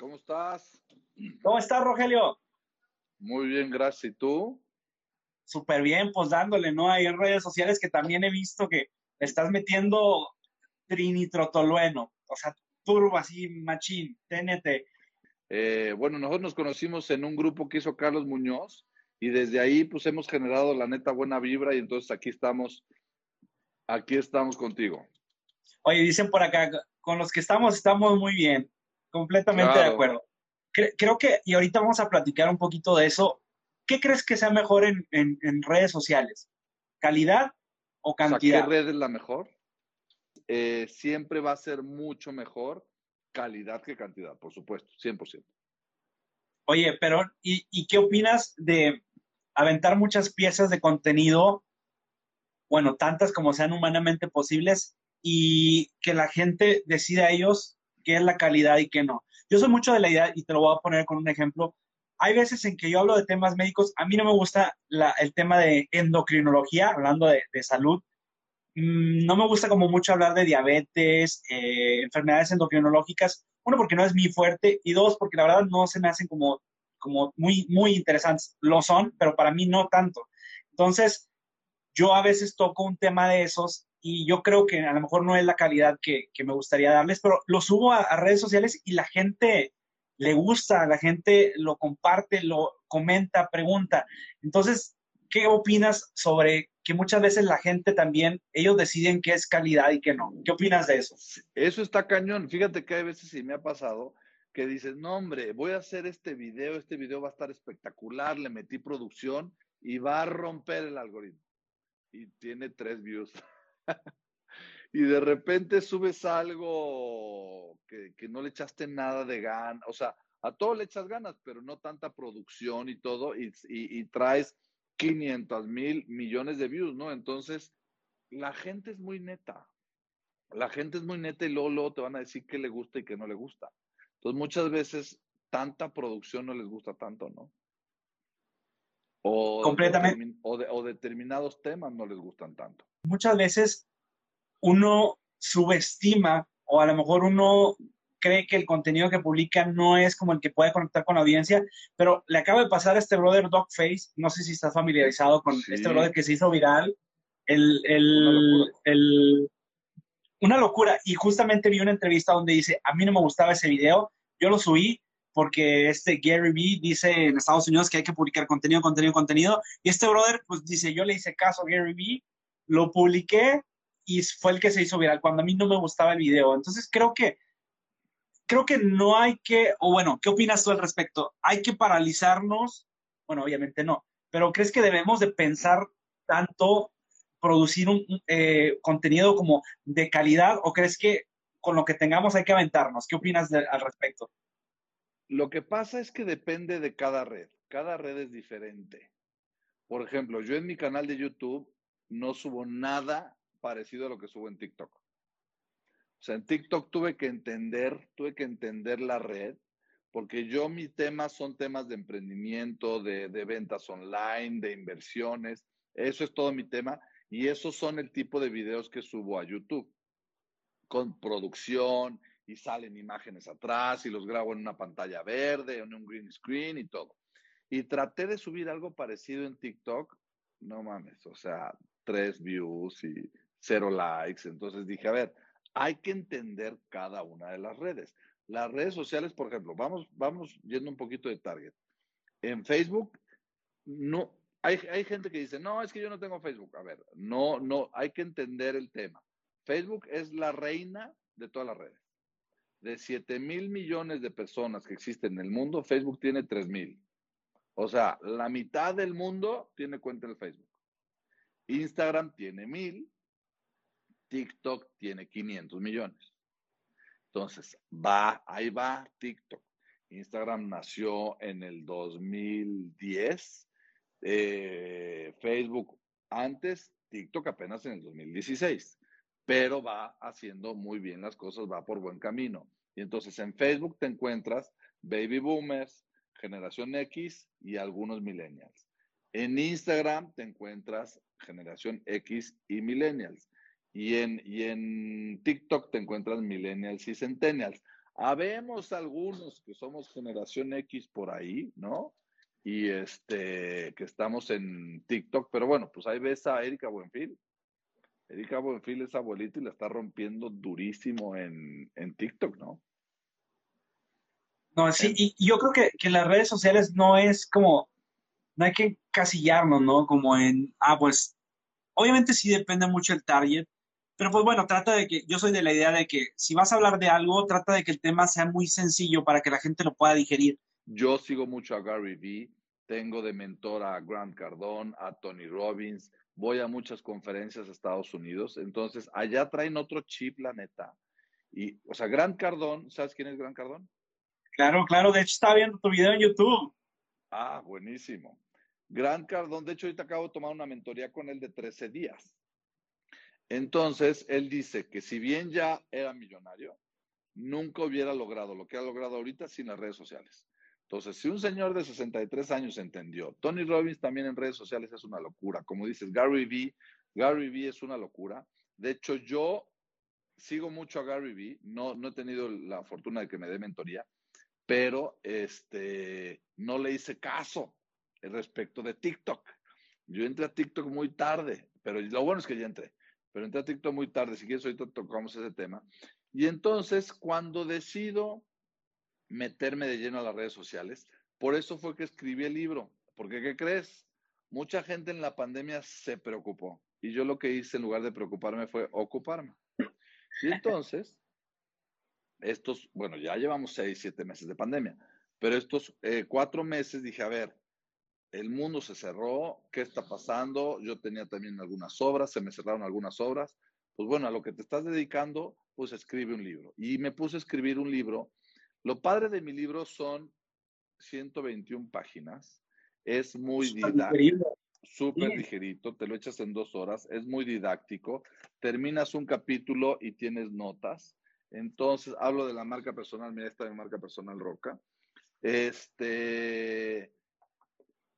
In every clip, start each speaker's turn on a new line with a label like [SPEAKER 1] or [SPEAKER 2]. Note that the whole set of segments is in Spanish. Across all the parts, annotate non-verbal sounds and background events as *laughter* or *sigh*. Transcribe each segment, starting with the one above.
[SPEAKER 1] ¿Cómo estás?
[SPEAKER 2] ¿Cómo estás, Rogelio?
[SPEAKER 1] Muy bien, gracias. ¿Y tú?
[SPEAKER 2] Súper bien, pues dándole, ¿no? Hay redes sociales que también he visto que estás metiendo trinitrotolueno, o sea, turbo así, machín, TNT.
[SPEAKER 1] Eh, bueno, nosotros nos conocimos en un grupo que hizo Carlos Muñoz y desde ahí pues hemos generado la neta buena vibra y entonces aquí estamos, aquí estamos contigo.
[SPEAKER 2] Oye, dicen por acá, con los que estamos estamos muy bien, completamente de acuerdo. Creo que, y ahorita vamos a platicar un poquito de eso, ¿qué crees que sea mejor en, redes sociales? ¿Calidad o cantidad?
[SPEAKER 1] ¿Qué red es la mejor? Eh, siempre va a ser mucho mejor calidad que cantidad, por supuesto, 100%.
[SPEAKER 2] Oye, pero ¿y, ¿y, qué opinas de aventar muchas piezas de contenido, bueno, tantas como sean humanamente posibles, y que la gente decida ellos qué es la calidad y qué no? Yo soy mucho de la idea, y te lo voy a poner con un ejemplo, hay veces en que yo hablo de temas médicos, a mí no me gusta el tema de endocrinología, hablando de, salud. Mm, no me gusta como mucho hablar de diabetes, eh, enfermedades endocrinológicas. Uno, porque no es mi fuerte, y dos, porque la verdad no se me hacen como, como muy, muy interesantes. Lo son, pero para mí no tanto. Entonces, yo a veces toco un tema de esos y yo creo que a lo mejor no es la calidad que, me gustaría darles, pero lo subo a, redes sociales y la gente le gusta, la gente lo comparte, lo comenta, pregunta. Entonces, ¿qué opinas sobre que muchas veces la gente también, ellos deciden qué es calidad y qué no? ¿Qué opinas de eso?
[SPEAKER 1] Eso está cañón. Fíjate que hay veces sí me ha pasado que dices, no hombre, voy a hacer este video, este video va a estar espectacular, le metí producción y va a romper el algoritmo. Y tiene tres views. *laughs* y de repente subes algo que, no le echaste nada de ganas, o sea, a todo le echas ganas, pero no tanta producción y todo, y, traes 500 mil millones de views, ¿no? Entonces, la gente es muy neta. La gente es muy neta y luego, luego te van a decir qué le gusta y qué no le gusta. Entonces, muchas veces tanta producción no les gusta tanto, ¿no? O,
[SPEAKER 2] Completamente.
[SPEAKER 1] o determinados temas no les gustan tanto.
[SPEAKER 2] Muchas veces uno subestima o a lo mejor uno cree que el contenido que publica no es como el que puede conectar con la audiencia, pero le acaba de pasar a este brother Dogface, no sé si estás familiarizado con este brother que se hizo viral, el, el, una, locura. Y justamente vi una entrevista donde dice, a mí no me gustaba ese video, yo lo subí porque este Gary Vee dice en Estados Unidos que hay que publicar contenido, contenido, contenido, y este brother pues dice, yo le hice caso a Gary Vee, lo publiqué y fue el que se hizo viral cuando a mí no me gustaba el video. Entonces creo que creo que no hay que, o bueno, ¿qué opinas tú al respecto? ¿Hay que paralizarnos? Bueno, obviamente no, pero ¿crees que debemos de pensar tanto producir un eh, contenido como de calidad o crees que con lo que tengamos hay que aventarnos? ¿Qué opinas al respecto?
[SPEAKER 1] Lo que pasa es que depende de cada red. Cada red es diferente. Por ejemplo, yo en mi canal de YouTube no subo nada parecido a lo que subo en TikTok. O sea, en TikTok tuve que entender, tuve que entender la red, porque yo mis temas son temas de emprendimiento, de, ventas online, de inversiones. Eso es todo mi tema. Y esos son el tipo de videos que subo a YouTube, con producción y salen imágenes atrás y los grabo en una pantalla verde, en un green screen y todo. Y traté de subir algo parecido en TikTok, no mames, o sea, tres views y cero likes. Entonces dije, a ver, hay que entender cada una de las redes. Las redes sociales, por ejemplo, vamos, vamos yendo un poquito de target. En Facebook, no, hay, hay gente que dice, no, es que yo no tengo Facebook. A ver, no, no, hay que entender el tema. Facebook es la reina de todas las redes. De 7 mil millones de personas que existen en el mundo, Facebook tiene 3 mil. O sea, la mitad del mundo tiene cuenta en Facebook. Instagram tiene mil TikTok tiene 500 millones. Entonces, va, ahí va TikTok. Instagram nació en el 2010, eh, Facebook antes, TikTok apenas en el 2016, pero va haciendo muy bien las cosas, va por buen camino. Y entonces en Facebook te encuentras baby boomers, generación X y algunos millennials. En Instagram te encuentras generación X y millennials. Y en, y en TikTok te encuentras millennials y centennials. Habemos algunos que somos generación X por ahí, ¿no? Y este, que estamos en TikTok, pero bueno, pues ahí ves a Erika Buenfil. Erika Buenfil es abuelita y la está rompiendo durísimo en, en TikTok, ¿no?
[SPEAKER 2] No, sí, y yo creo que, que las redes sociales no es como, no hay que casillarnos, ¿no? Como en, ah, pues, obviamente sí depende mucho el target, pero pues bueno, trata de que, yo soy de la idea de que si vas a hablar de algo, trata de que el tema sea muy sencillo para que la gente lo pueda digerir.
[SPEAKER 1] Yo sigo mucho a Gary Vee, tengo de mentor a Grant Cardone, a Tony Robbins, voy a muchas conferencias a Estados Unidos, entonces allá traen otro chip, la neta. Y, o sea, Grant Cardone, ¿sabes quién es Grant Cardone?
[SPEAKER 2] Claro, claro, de hecho estaba viendo tu video en YouTube.
[SPEAKER 1] Ah, buenísimo. Grant Cardone, de hecho ahorita acabo de tomar una mentoría con él de 13 días. Entonces, él dice que si bien ya era millonario, nunca hubiera logrado lo que ha logrado ahorita sin las redes sociales. Entonces, si un señor de 63 años entendió, Tony Robbins también en redes sociales es una locura. Como dices, Gary Vee, Gary Vee es una locura. De hecho, yo sigo mucho a Gary Vee, no, no he tenido la fortuna de que me dé mentoría, pero este, no le hice caso respecto de TikTok. Yo entré a TikTok muy tarde, pero lo bueno es que ya entré pero entré a TikTok muy tarde, si quieres ahorita tocamos ese tema. Y entonces, cuando decido meterme de lleno a las redes sociales, por eso fue que escribí el libro, porque ¿qué crees? Mucha gente en la pandemia se preocupó y yo lo que hice en lugar de preocuparme fue ocuparme. Y entonces, *laughs* estos, bueno, ya llevamos seis, siete meses de pandemia, pero estos eh, cuatro meses dije, a ver, el mundo se cerró, ¿qué está pasando? Yo tenía también algunas obras, se me cerraron algunas obras. Pues bueno, a lo que te estás dedicando, pues escribe un libro. Y me puse a escribir un libro. Lo padre de mi libro son 121 páginas. Es muy didáctico. Súper ligerito, te lo echas en dos horas, es muy didáctico. Terminas un capítulo y tienes notas. Entonces, hablo de la marca personal, mira, esta es mi marca personal Roca. Este,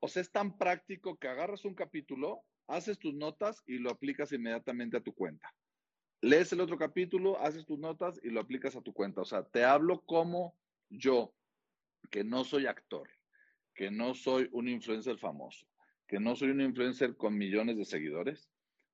[SPEAKER 1] o sea, es tan práctico que agarras un capítulo, haces tus notas y lo aplicas inmediatamente a tu cuenta. Lees el otro capítulo, haces tus notas y lo aplicas a tu cuenta. O sea, te hablo como yo, que no soy actor, que no soy un influencer famoso, que no soy un influencer con millones de seguidores,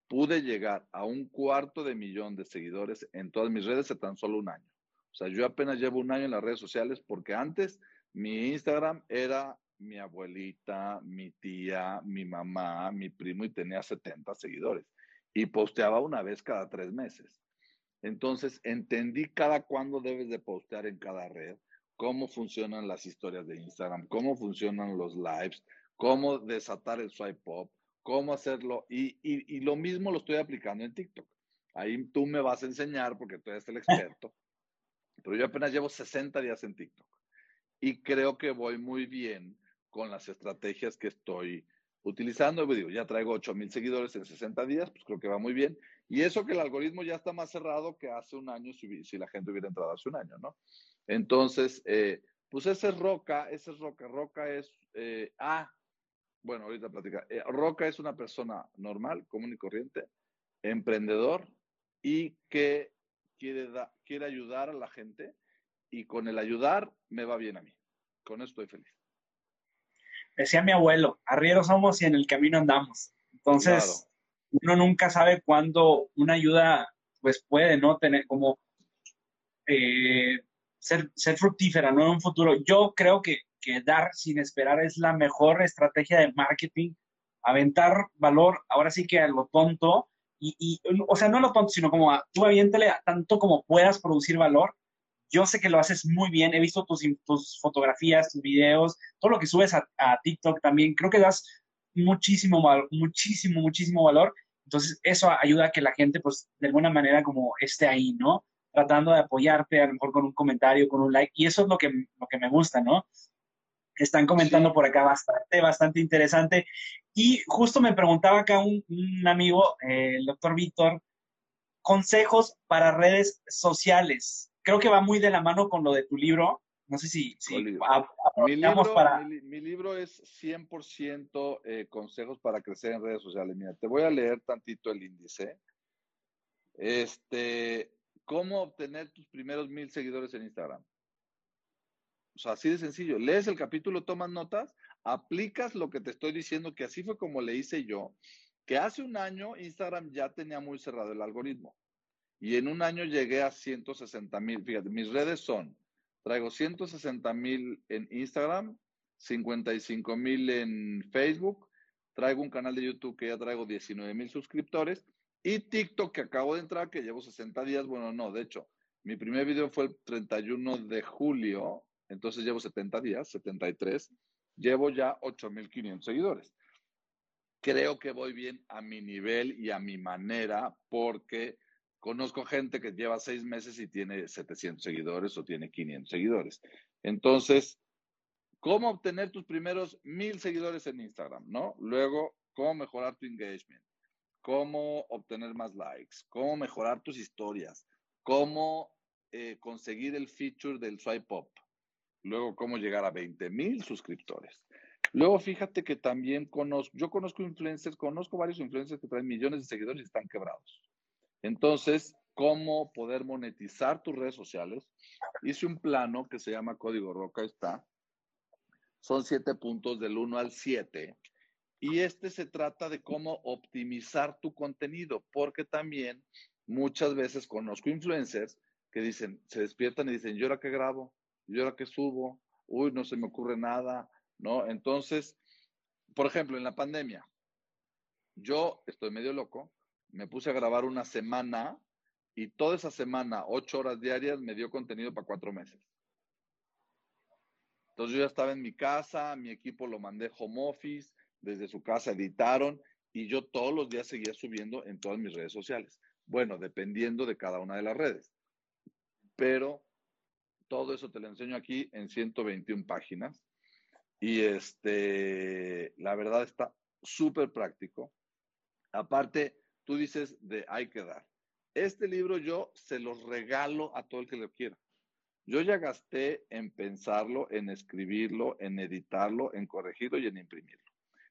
[SPEAKER 1] pude llegar a un cuarto de millón de seguidores en todas mis redes en tan solo un año. O sea, yo apenas llevo un año en las redes sociales porque antes mi Instagram era mi abuelita, mi tía, mi mamá, mi primo y tenía 70 seguidores y posteaba una vez cada tres meses. Entonces entendí cada cuándo debes de postear en cada red, cómo funcionan las historias de Instagram, cómo funcionan los lives, cómo desatar el swipe up, cómo hacerlo y, y, lo mismo lo estoy aplicando en TikTok. Ahí tú me vas a enseñar porque tú eres el experto, *laughs* pero yo apenas llevo 60 días en TikTok y creo que voy muy bien con las estrategias que estoy utilizando. Digo, ya traigo 8 mil seguidores en 60 días, pues creo que va muy bien. Y eso que el algoritmo ya está más cerrado que hace un año, si, si la gente hubiera entrado hace un año, ¿no? Entonces, eh, pues ese es Roca, ese es Roca. Roca es, eh, ah, bueno, ahorita platicar. Eh, Roca es una persona normal, común y corriente, emprendedor y que quiere, quiere ayudar a la gente y con el ayudar me va bien a mí. Con eso estoy feliz
[SPEAKER 2] decía mi abuelo, arrieros somos y en el camino andamos. Entonces, uno nunca sabe cuándo una ayuda, pues puede, ¿no? Tener como eh, ser, ser fructífera, ¿no? En un futuro. Yo creo que, que dar sin esperar es la mejor estrategia de marketing. Aventar valor, ahora sí que a lo tonto, y, y, o sea, no a lo tonto, sino como a, tú aviéntale tanto como puedas producir valor yo sé que lo haces muy bien, he visto tus, tus fotografías, tus videos, todo lo que subes a, TikTok también. Creo que das muchísimo, muchísimo, muchísimo valor. Entonces, eso ayuda a que la gente, pues, de alguna manera como esté ahí, ¿no? Tratando de apoyarte, a lo mejor con un comentario, con un like. Y eso es lo que, lo que me gusta, ¿no? Están comentando por acá bastante, bastante interesante. Y justo me preguntaba acá un, amigo, eh, el doctor Víctor, consejos para redes sociales creo que va muy de la mano con lo de tu libro. No sé si, si mi,
[SPEAKER 1] libro, para... Mi, libro es 100% eh, consejos para crecer en redes sociales. Mira, te voy a leer tantito el índice. Este, ¿Cómo obtener tus primeros mil seguidores en Instagram? O sea, así de sencillo. Lees el capítulo, tomas notas, aplicas lo que te estoy diciendo, que así fue como le hice yo, que hace un año Instagram ya tenía muy cerrado el algoritmo. Y en un año llegué a 160 mil. Fíjate, mis redes son, traigo 160 mil en Instagram, 55 mil en Facebook, traigo un canal de YouTube que ya traigo 19 mil suscriptores y TikTok que acabo de entrar, que llevo 60 días. Bueno, no, de hecho, mi primer video fue el 31 de julio, entonces llevo 70 días, 73. Llevo ya 8.500 seguidores. Creo que voy bien a mi nivel y a mi manera porque Conozco gente que lleva seis meses y tiene 700 seguidores o tiene 500 seguidores. Entonces, ¿cómo obtener tus primeros mil seguidores en Instagram? ¿No? Luego, ¿cómo mejorar tu engagement? ¿Cómo obtener más likes? ¿Cómo mejorar tus historias? ¿Cómo eh, conseguir el feature del swipe up? Luego, ¿cómo llegar a 20 mil suscriptores? Luego, fíjate que también conozco, yo conozco influencers, conozco varios influencers que traen millones de seguidores y están quebrados. Entonces, ¿cómo poder monetizar tus redes sociales? Hice un plano que se llama Código Roca, está. Son siete puntos del 1 al 7. Y este se trata de cómo optimizar tu contenido, porque también muchas veces conozco influencers que dicen, se despiertan y dicen, ¿yo ahora qué grabo? ¿Yo ahora qué subo? Uy, no se me ocurre nada, ¿no? Entonces, por ejemplo, en la pandemia, yo estoy medio loco, me puse a grabar una semana y toda esa semana, ocho horas diarias, me dio contenido para cuatro meses. Entonces yo ya estaba en mi casa, mi equipo lo mandé home office, desde su casa editaron y yo todos los días seguía subiendo en todas mis redes sociales. Bueno, dependiendo de cada una de las redes. Pero todo eso te lo enseño aquí en 121 páginas. Y este, la verdad está súper práctico. Aparte, tú dices de hay que dar. Este libro yo se los regalo a todo el que lo quiera. Yo ya gasté en pensarlo, en escribirlo, en editarlo, en corregirlo y en imprimirlo.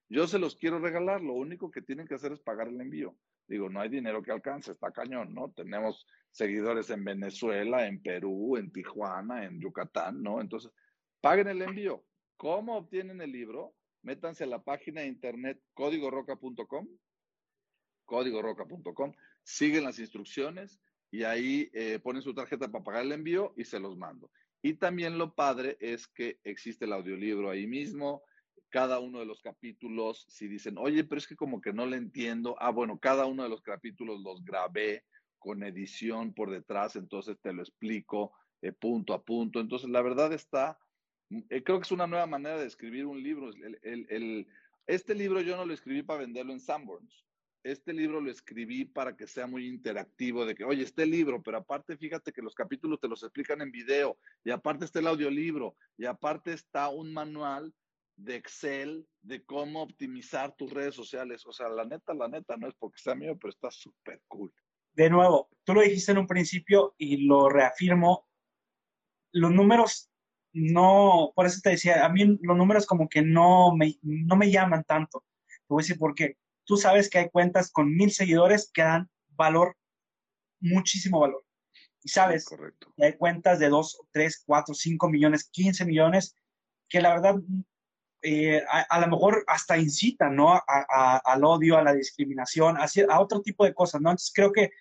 [SPEAKER 1] Yo se los quiero regalar, lo único que tienen que hacer es pagar el envío. Digo, no hay dinero que alcance, está cañón, ¿no? Tenemos seguidores en Venezuela, en Perú, en Tijuana, en Yucatán, ¿no? Entonces, paguen el envío. ¿Cómo obtienen el libro? Métanse a la página de internet códigoroca.com códigoroca.com, siguen las instrucciones y ahí eh, ponen su tarjeta para pagar el envío y se los mando. Y también lo padre es que existe el audiolibro ahí mismo, cada uno de los capítulos, si dicen, oye, pero es que como que no le entiendo, ah, bueno, cada uno de los capítulos los grabé con edición por detrás, entonces te lo explico eh, punto a punto. Entonces, la verdad está, eh, creo que es una nueva manera de escribir un libro. este libro yo no lo escribí para venderlo en Sanborns este libro lo escribí para que sea muy interactivo, de que, oye, este libro, pero aparte fíjate que los capítulos te los explican en video, y aparte está el audiolibro, y aparte está un manual de Excel de cómo optimizar tus redes sociales. O sea, la neta, la neta, no es porque sea mío, pero está súper cool.
[SPEAKER 2] De nuevo, tú lo dijiste en un principio y lo reafirmo, los números no, por eso te decía, a mí los números como que no me, no me llaman tanto. Te voy a decir por qué tú sabes que hay cuentas con mil seguidores que dan valor, muchísimo valor. Y sabes que hay cuentas de dos, tres, cuatro, cinco millones, 15 millones, que la verdad eh, a, lo mejor hasta incitan, ¿no? al odio, a la discriminación, a, a otro tipo de cosas, ¿no? Entonces creo que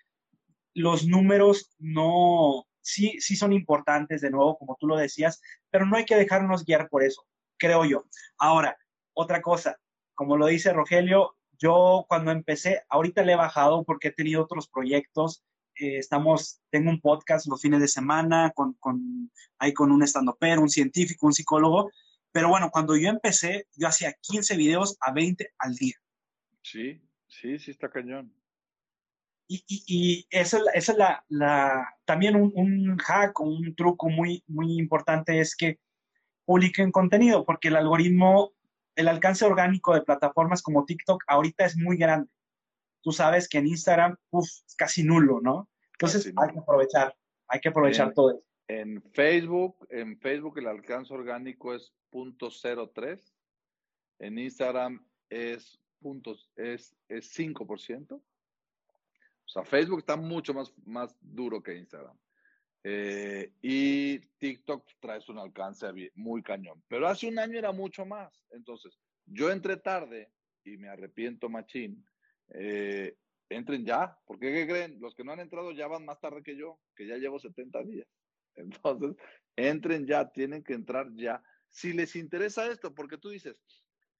[SPEAKER 2] los números no, sí, sí son importantes, de nuevo, como tú lo decías, pero no hay que dejarnos guiar por eso, creo yo. Ahora, otra cosa, como lo dice Rogelio, yo cuando empecé, ahorita le he bajado porque he tenido otros proyectos. Eh, estamos, tengo un podcast los fines de semana con, con, ahí con un estandopero, un científico, un psicólogo. Pero bueno, cuando yo empecé, yo hacía 15 videos a 20 al día.
[SPEAKER 1] Sí, sí, sí está cañón.
[SPEAKER 2] Y, y, y esa, es la, la, también un, un, hack, un truco muy, muy importante es que publiquen contenido, porque el algoritmo el alcance orgánico de plataformas como TikTok ahorita es muy grande. Tú sabes que en Instagram, uff, es casi nulo, ¿no? Entonces hay que aprovechar, hay que aprovechar todo eso.
[SPEAKER 1] En Facebook, en Facebook el alcance orgánico es .03, en Instagram es, puntos, es, es 5%. O sea, Facebook está mucho más, más duro que Instagram. Eh, y TikTok traes un alcance muy cañón. Pero hace un año era mucho más. Entonces, yo entré tarde y me arrepiento, machín. Eh, entren ya, porque ¿qué creen? Los que no han entrado ya van más tarde que yo, que ya llevo 70 días. *laughs* Entonces, entren ya, tienen que entrar ya. Si les interesa esto, porque tú dices,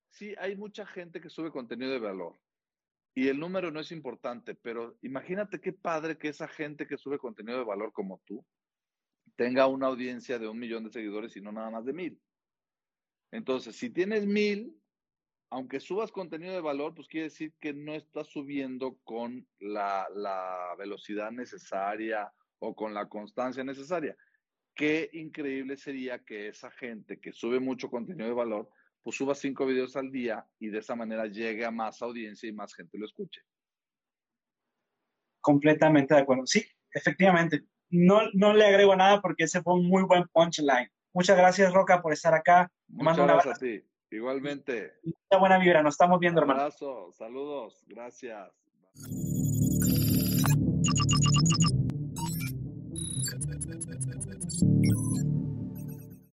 [SPEAKER 1] sí, hay mucha gente que sube contenido de valor y el número no es importante, pero imagínate qué padre que esa gente que sube contenido de valor como tú tenga una audiencia de un millón de seguidores y no nada más de mil. Entonces, si tienes mil, aunque subas contenido de valor, pues quiere decir que no estás subiendo con la, la velocidad necesaria o con la constancia necesaria. Qué increíble sería que esa gente que sube mucho contenido de valor, pues suba cinco videos al día y de esa manera llegue a más audiencia y más gente lo escuche.
[SPEAKER 2] Completamente de acuerdo. Sí, efectivamente. No, no le agrego nada porque ese fue un muy buen punchline. Muchas gracias, Roca, por estar acá.
[SPEAKER 1] Muchas gracias a ti. Igualmente.
[SPEAKER 2] Mucha buena vibra. Nos estamos viendo, hermano.
[SPEAKER 1] Un abrazo. Saludos. Gracias.